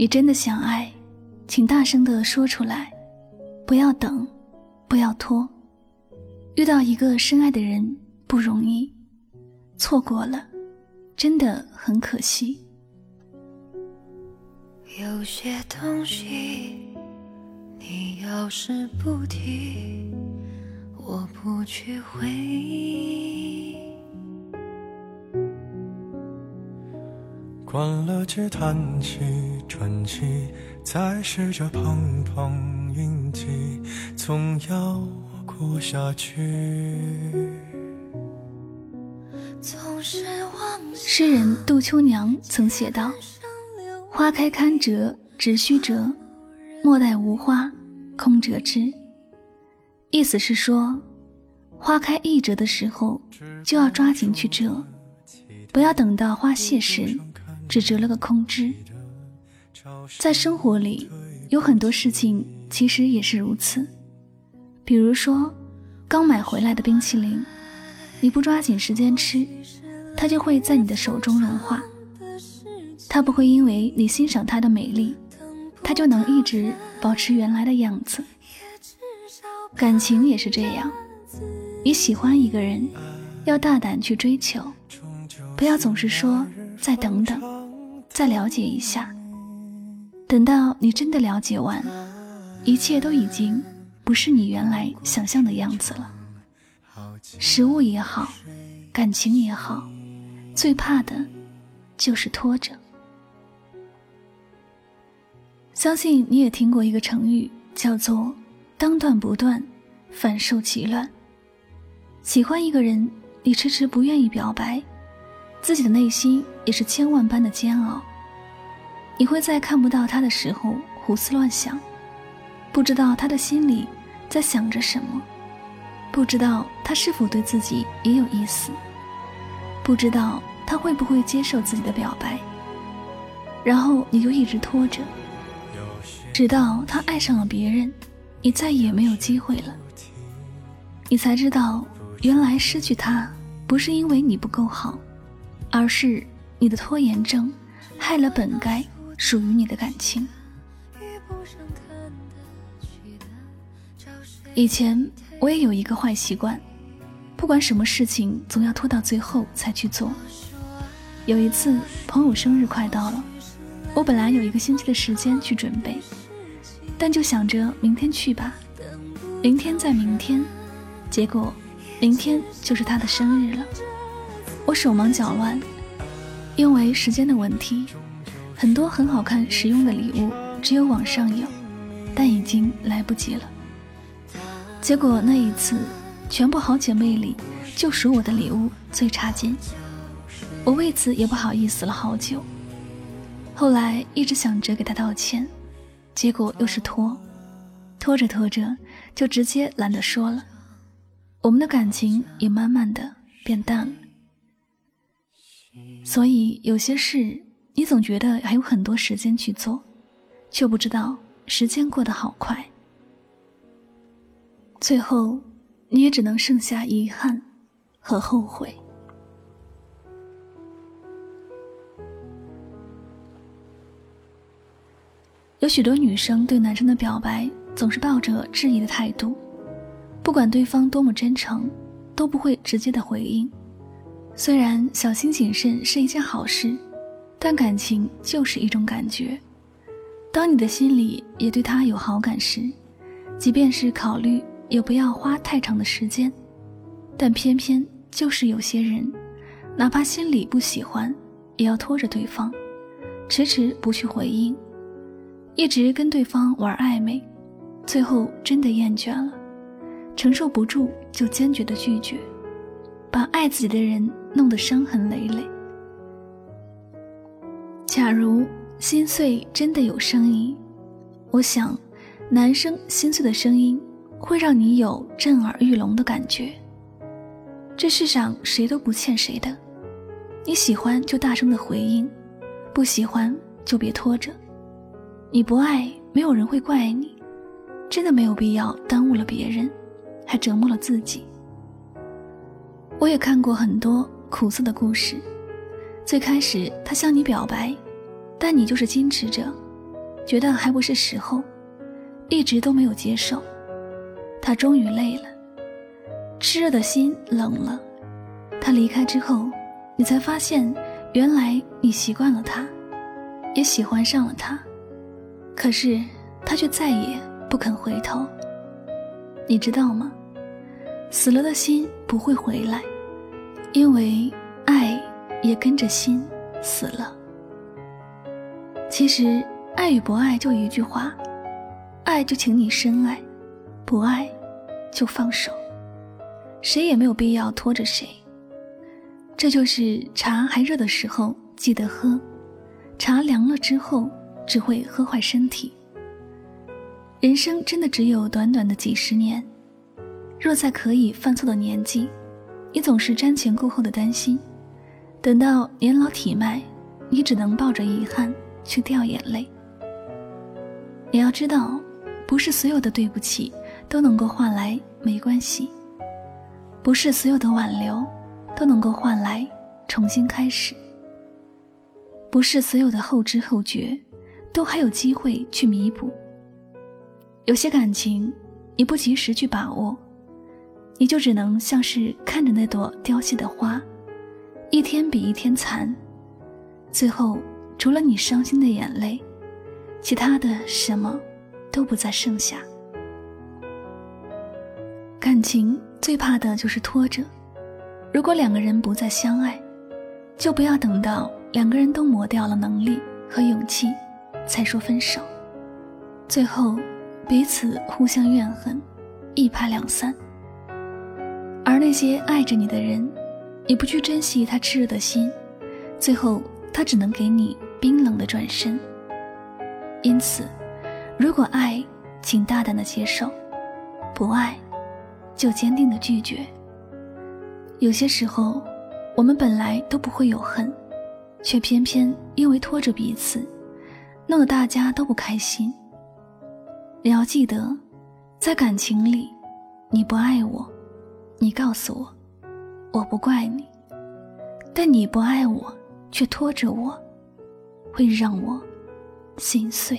你真的想爱，请大声的说出来，不要等，不要拖。遇到一个深爱的人不容易，错过了，真的很可惜。有些东西，你要是不提，我不去回忆。关了机，叹气，喘气，再试着碰碰运气，总要过下去。诗人杜秋娘曾写道：“花开堪折直须折，莫待无花空折枝。”意思是说，花开易折的时候就要抓紧去折，不要等到花谢时。只折了个空枝。在生活里，有很多事情其实也是如此。比如说，刚买回来的冰淇淋，你不抓紧时间吃，它就会在你的手中融化。它不会因为你欣赏它的美丽，它就能一直保持原来的样子。感情也是这样，你喜欢一个人，要大胆去追求，不要总是说再等等。再了解一下，等到你真的了解完，一切都已经不是你原来想象的样子了。食物也好，感情也好，最怕的就是拖着。相信你也听过一个成语，叫做“当断不断，反受其乱”。喜欢一个人，你迟迟不愿意表白，自己的内心也是千万般的煎熬。你会在看不到他的时候胡思乱想，不知道他的心里在想着什么，不知道他是否对自己也有意思，不知道他会不会接受自己的表白。然后你就一直拖着，直到他爱上了别人，你再也没有机会了。你才知道，原来失去他不是因为你不够好，而是你的拖延症害了本该。属于你的感情。以前我也有一个坏习惯，不管什么事情，总要拖到最后才去做。有一次朋友生日快到了，我本来有一个星期的时间去准备，但就想着明天去吧，明天再明天，结果明天就是他的生日了。我手忙脚乱，因为时间的问题。很多很好看、实用的礼物，只有网上有，但已经来不及了。结果那一次，全部好姐妹里，就属我的礼物最差劲。我为此也不好意思了好久。后来一直想着给她道歉，结果又是拖，拖着拖着就直接懒得说了。我们的感情也慢慢的变淡了。所以有些事。你总觉得还有很多时间去做，却不知道时间过得好快。最后，你也只能剩下遗憾和后悔。有许多女生对男生的表白总是抱着质疑的态度，不管对方多么真诚，都不会直接的回应。虽然小心谨慎是一件好事。但感情就是一种感觉，当你的心里也对他有好感时，即便是考虑，也不要花太长的时间。但偏偏就是有些人，哪怕心里不喜欢，也要拖着对方，迟迟不去回应，一直跟对方玩暧昧，最后真的厌倦了，承受不住就坚决的拒绝，把爱自己的人弄得伤痕累累。假如心碎真的有声音，我想，男生心碎的声音会让你有震耳欲聋的感觉。这世上谁都不欠谁的，你喜欢就大声的回应，不喜欢就别拖着。你不爱，没有人会怪你，真的没有必要耽误了别人，还折磨了自己。我也看过很多苦涩的故事。最开始他向你表白，但你就是矜持着，觉得还不是时候，一直都没有接受。他终于累了，炽热的心冷了。他离开之后，你才发现，原来你习惯了他，也喜欢上了他。可是他却再也不肯回头。你知道吗？死了的心不会回来，因为爱也跟着心死了。其实，爱与不爱就一句话：爱就请你深爱，不爱就放手。谁也没有必要拖着谁。这就是茶还热的时候记得喝，茶凉了之后只会喝坏身体。人生真的只有短短的几十年。若在可以犯错的年纪，你总是瞻前顾后的担心，等到年老体迈，你只能抱着遗憾去掉眼泪。你要知道，不是所有的对不起都能够换来没关系，不是所有的挽留都能够换来重新开始，不是所有的后知后觉都还有机会去弥补。有些感情，你不及时去把握。你就只能像是看着那朵凋谢的花，一天比一天残，最后除了你伤心的眼泪，其他的什么都不再剩下。感情最怕的就是拖着，如果两个人不再相爱，就不要等到两个人都磨掉了能力和勇气，才说分手，最后彼此互相怨恨，一拍两散。那些爱着你的人，你不去珍惜他炽热的心，最后他只能给你冰冷的转身。因此，如果爱，请大胆的接受；不爱，就坚定的拒绝。有些时候，我们本来都不会有恨，却偏偏因为拖着彼此，弄得大家都不开心。你要记得，在感情里，你不爱我。你告诉我，我不怪你，但你不爱我，却拖着我，会让我心碎。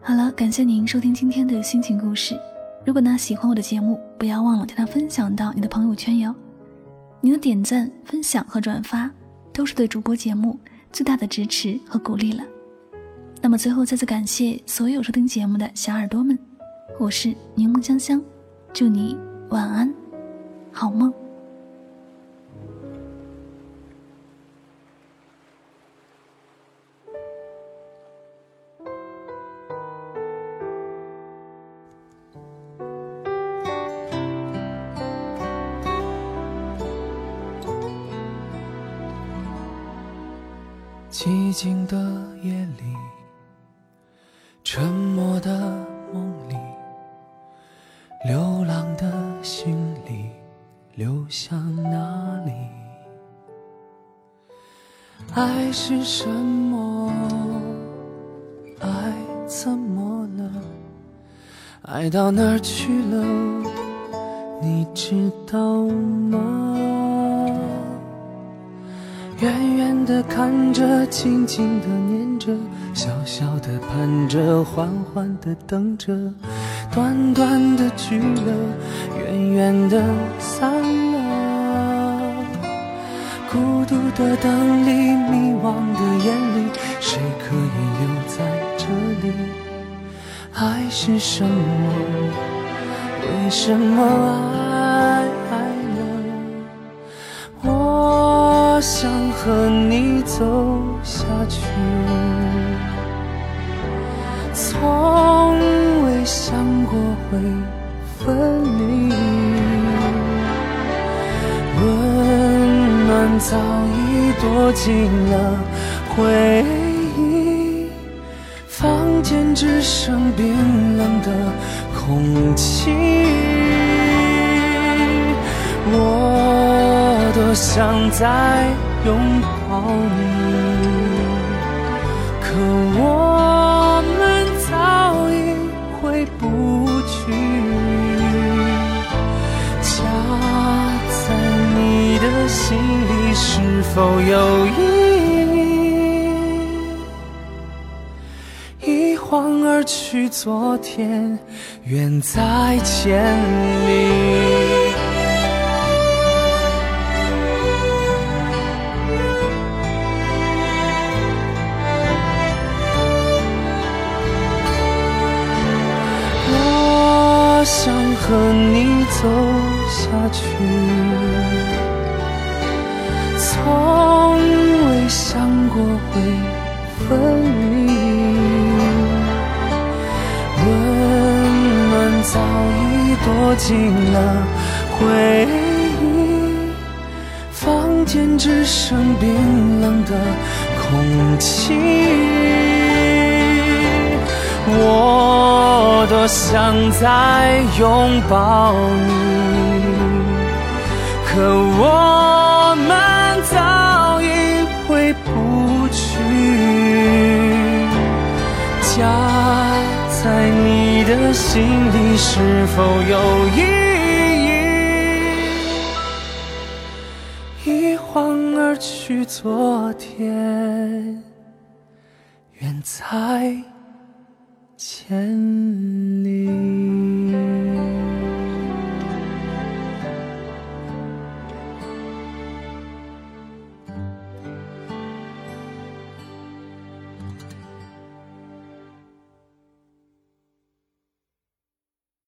好了，感谢您收听今天的心情故事。如果呢喜欢我的节目，不要忘了将它分享到你的朋友圈哟。您的点赞、分享和转发，都是对主播节目。最大的支持和鼓励了。那么最后再次感谢所有收听节目的小耳朵们，我是柠檬香香，祝你晚安，好梦。寂静的夜里，沉默的梦里，流浪的心里，流向哪里？爱是什么？爱怎么了？爱到哪儿去了？你知道吗？远远的看着，轻轻的念着，小小的盼着，缓缓的等着，短短的聚了，远远的散了。孤独的灯里，迷惘的眼里，谁可以留在这里？爱是什么？为什么爱？想和你走下去，从未想过会分离。温暖早已躲进了回忆，房间只剩冰冷的空气。我。多想再拥抱你可我们早已回不去家在你的心里是否有意义？一晃而去昨天远在千里和你走下去，从未想过会分离。温暖早已躲进了回忆，房间只剩冰冷的空气。我多想再拥抱你，可我们早已回不去。家在你的心里是否有意义？一晃而去，昨天远在。前